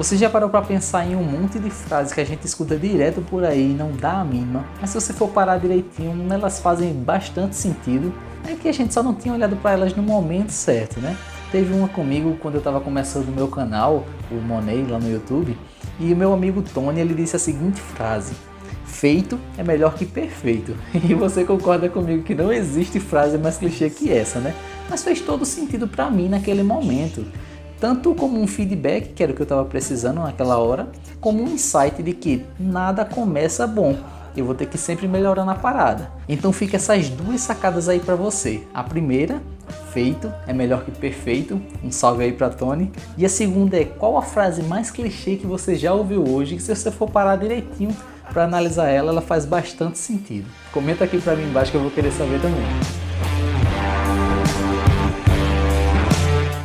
Você já parou para pensar em um monte de frases que a gente escuta direto por aí e não dá a mínima, mas se você for parar direitinho, elas fazem bastante sentido. É que a gente só não tinha olhado para elas no momento certo, né? Teve uma comigo quando eu estava começando o meu canal, o Money, lá no YouTube, e o meu amigo Tony ele disse a seguinte frase: Feito é melhor que perfeito. E você concorda comigo que não existe frase mais clichê que essa, né? Mas fez todo sentido para mim naquele momento. Tanto como um feedback, que era o que eu estava precisando naquela hora, como um insight de que nada começa bom eu vou ter que sempre melhorar na parada. Então fica essas duas sacadas aí para você. A primeira, feito é melhor que perfeito. Um salve aí para Tony. E a segunda é qual a frase mais clichê que você já ouviu hoje, que se você for parar direitinho para analisar ela, ela faz bastante sentido. Comenta aqui para mim embaixo que eu vou querer saber também.